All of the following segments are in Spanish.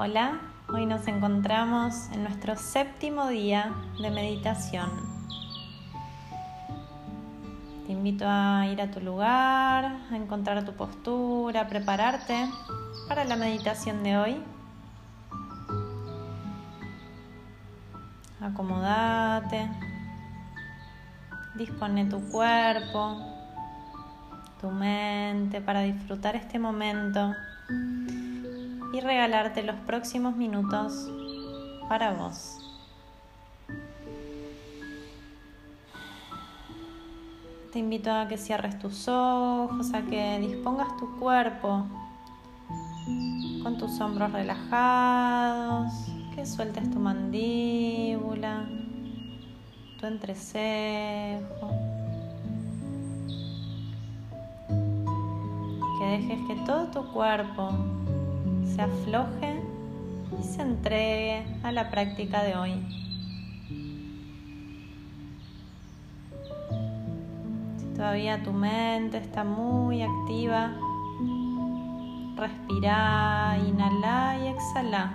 Hola, hoy nos encontramos en nuestro séptimo día de meditación. Te invito a ir a tu lugar, a encontrar tu postura, a prepararte para la meditación de hoy. Acomodate, dispone tu cuerpo, tu mente para disfrutar este momento y regalarte los próximos minutos para vos. Te invito a que cierres tus ojos, a que dispongas tu cuerpo con tus hombros relajados, que sueltes tu mandíbula, tu entrecejo. Que dejes que todo tu cuerpo se afloje y se entregue a la práctica de hoy. Si todavía tu mente está muy activa, respira, inhala y exhala.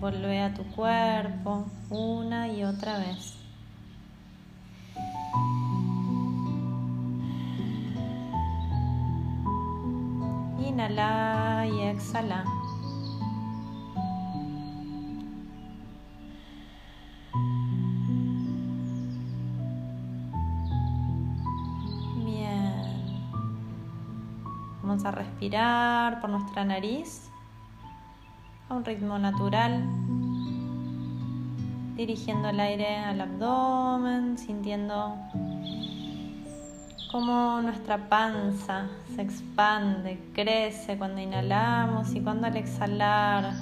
Volve a tu cuerpo una y otra vez. Inhala y exhala. Bien. Vamos a respirar por nuestra nariz a un ritmo natural, dirigiendo el aire al abdomen, sintiendo cómo nuestra panza se expande, crece cuando inhalamos y cuando al exhalar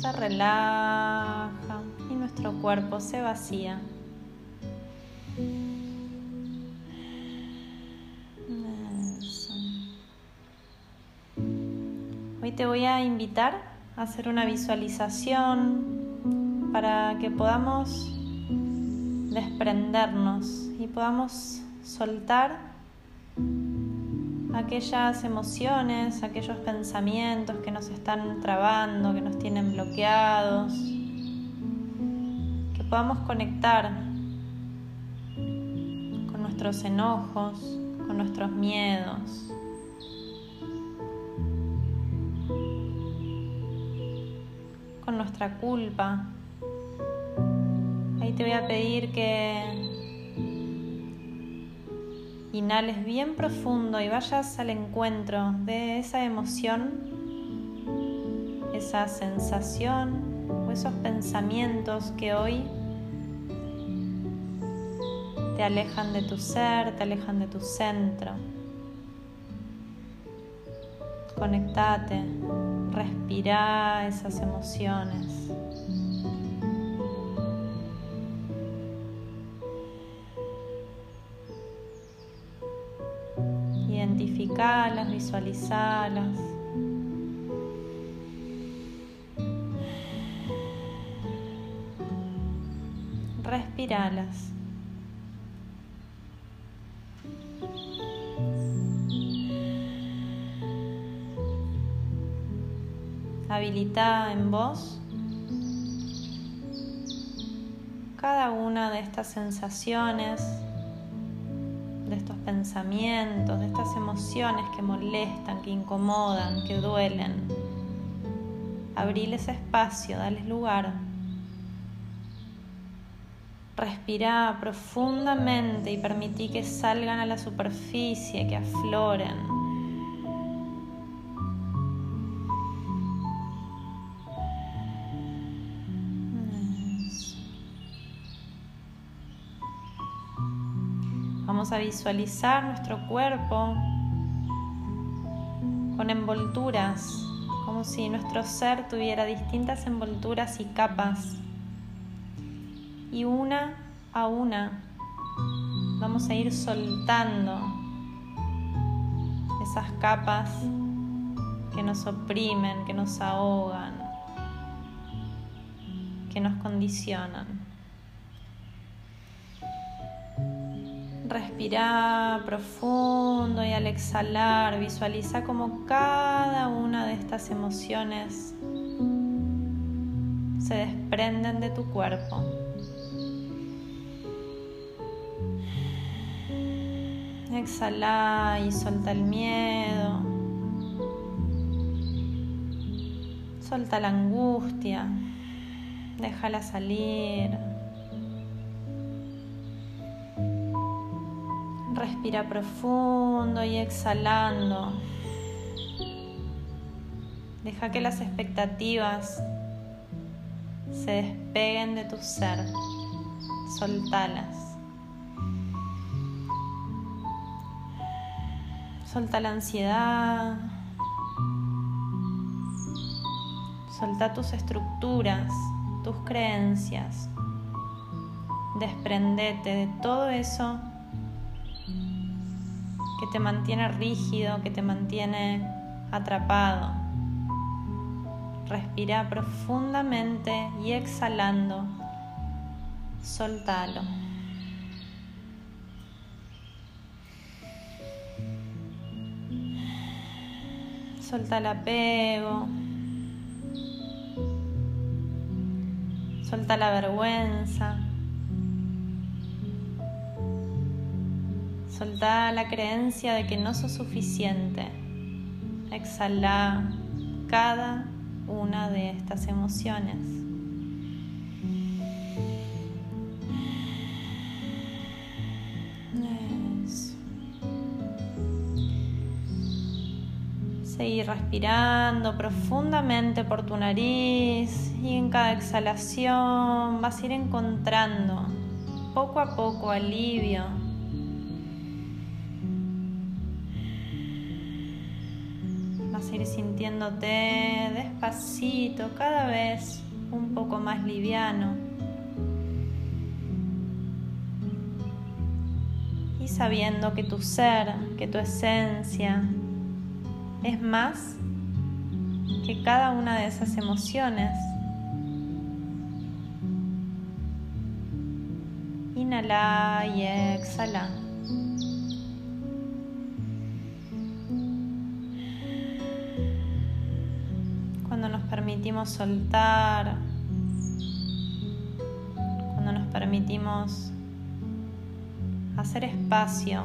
se relaja y nuestro cuerpo se vacía. Hoy te voy a invitar a hacer una visualización para que podamos desprendernos y podamos soltar aquellas emociones, aquellos pensamientos que nos están trabando, que nos tienen bloqueados, que podamos conectar con nuestros enojos, con nuestros miedos. con nuestra culpa. Ahí te voy a pedir que inhales bien profundo y vayas al encuentro de esa emoción, esa sensación o esos pensamientos que hoy te alejan de tu ser, te alejan de tu centro. Conectate, respira esas emociones. Identificalas, visualizalas. Respiralas. Habilita en vos cada una de estas sensaciones pensamientos, de estas emociones que molestan, que incomodan, que duelen. Abriles espacio, dales lugar. Respira profundamente y permití que salgan a la superficie, que afloren. Vamos a visualizar nuestro cuerpo con envolturas, como si nuestro ser tuviera distintas envolturas y capas. Y una a una vamos a ir soltando esas capas que nos oprimen, que nos ahogan, que nos condicionan. Respira profundo y al exhalar visualiza como cada una de estas emociones se desprenden de tu cuerpo. Exhala y suelta el miedo. Suelta la angustia. Déjala salir. Respira profundo y exhalando. Deja que las expectativas se despeguen de tu ser. Soltalas. Solta la ansiedad. Solta tus estructuras, tus creencias. Desprendete de todo eso que te mantiene rígido, que te mantiene atrapado. Respira profundamente y exhalando, soltalo. Solta el apego. Solta la vergüenza. Solta la creencia de que no sos suficiente. Exhala cada una de estas emociones. Seguir respirando profundamente por tu nariz y en cada exhalación vas a ir encontrando poco a poco alivio ir sintiéndote despacito, cada vez un poco más liviano. Y sabiendo que tu ser, que tu esencia es más que cada una de esas emociones. Inhala y exhala. Permitimos soltar, cuando nos permitimos hacer espacio,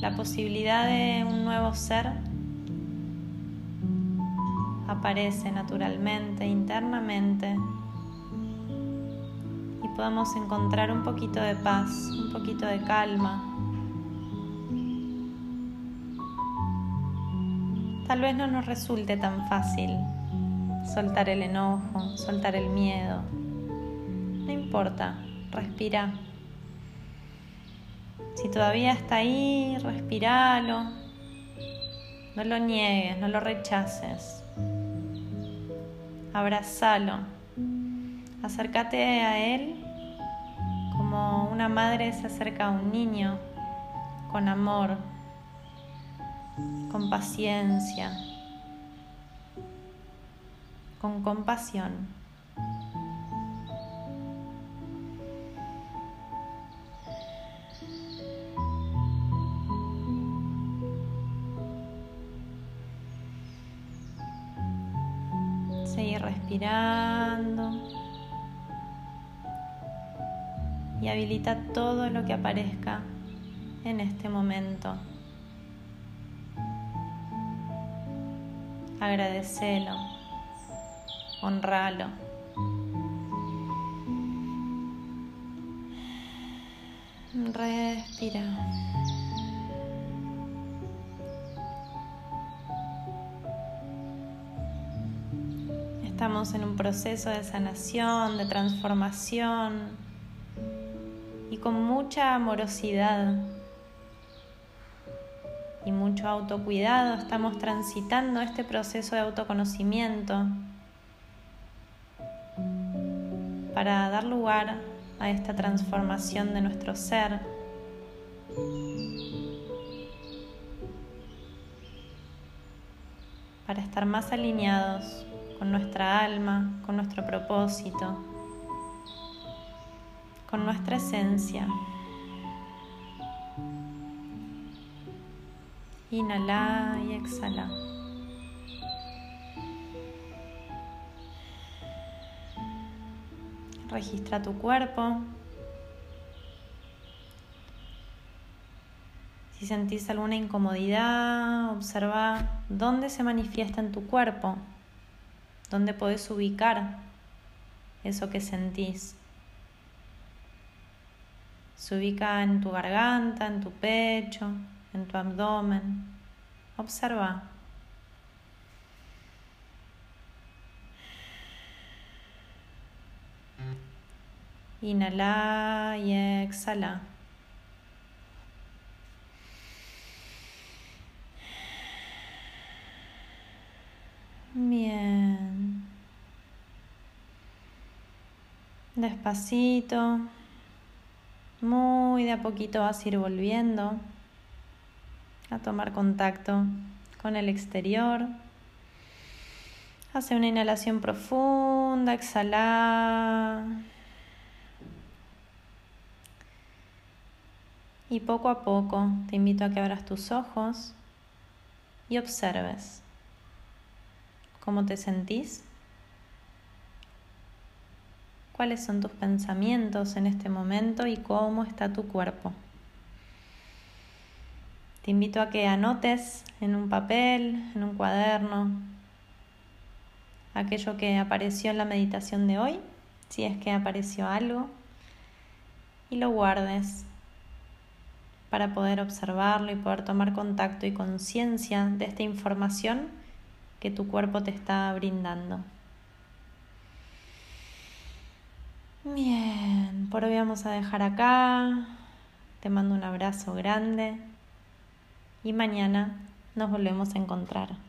la posibilidad de un nuevo ser aparece naturalmente, internamente, y podemos encontrar un poquito de paz, un poquito de calma. Tal vez no nos resulte tan fácil soltar el enojo, soltar el miedo. No importa, respira. Si todavía está ahí, respiralo. No lo niegues, no lo rechaces. Abrazalo. Acércate a él como una madre se acerca a un niño con amor, con paciencia, con compasión. Seguir respirando y habilita todo lo que aparezca en este momento. Agradecelo, honralo. Respira. Estamos en un proceso de sanación, de transformación y con mucha amorosidad y mucho autocuidado, estamos transitando este proceso de autoconocimiento para dar lugar a esta transformación de nuestro ser. Para estar más alineados con nuestra alma, con nuestro propósito, con nuestra esencia. Inhala y exhala. Registra tu cuerpo. Si sentís alguna incomodidad, observa dónde se manifiesta en tu cuerpo, dónde podés ubicar eso que sentís. Se ubica en tu garganta, en tu pecho, en tu abdomen. Observa. Inhala y exhala. Bien. Despacito. Muy de a poquito vas a ir volviendo a tomar contacto con el exterior. Hace una inhalación profunda, exhala. Y poco a poco te invito a que abras tus ojos y observes cómo te sentís, cuáles son tus pensamientos en este momento y cómo está tu cuerpo. Te invito a que anotes en un papel, en un cuaderno, aquello que apareció en la meditación de hoy, si es que apareció algo, y lo guardes para poder observarlo y poder tomar contacto y conciencia de esta información que tu cuerpo te está brindando. Bien, por hoy vamos a dejar acá. Te mando un abrazo grande y mañana nos volvemos a encontrar.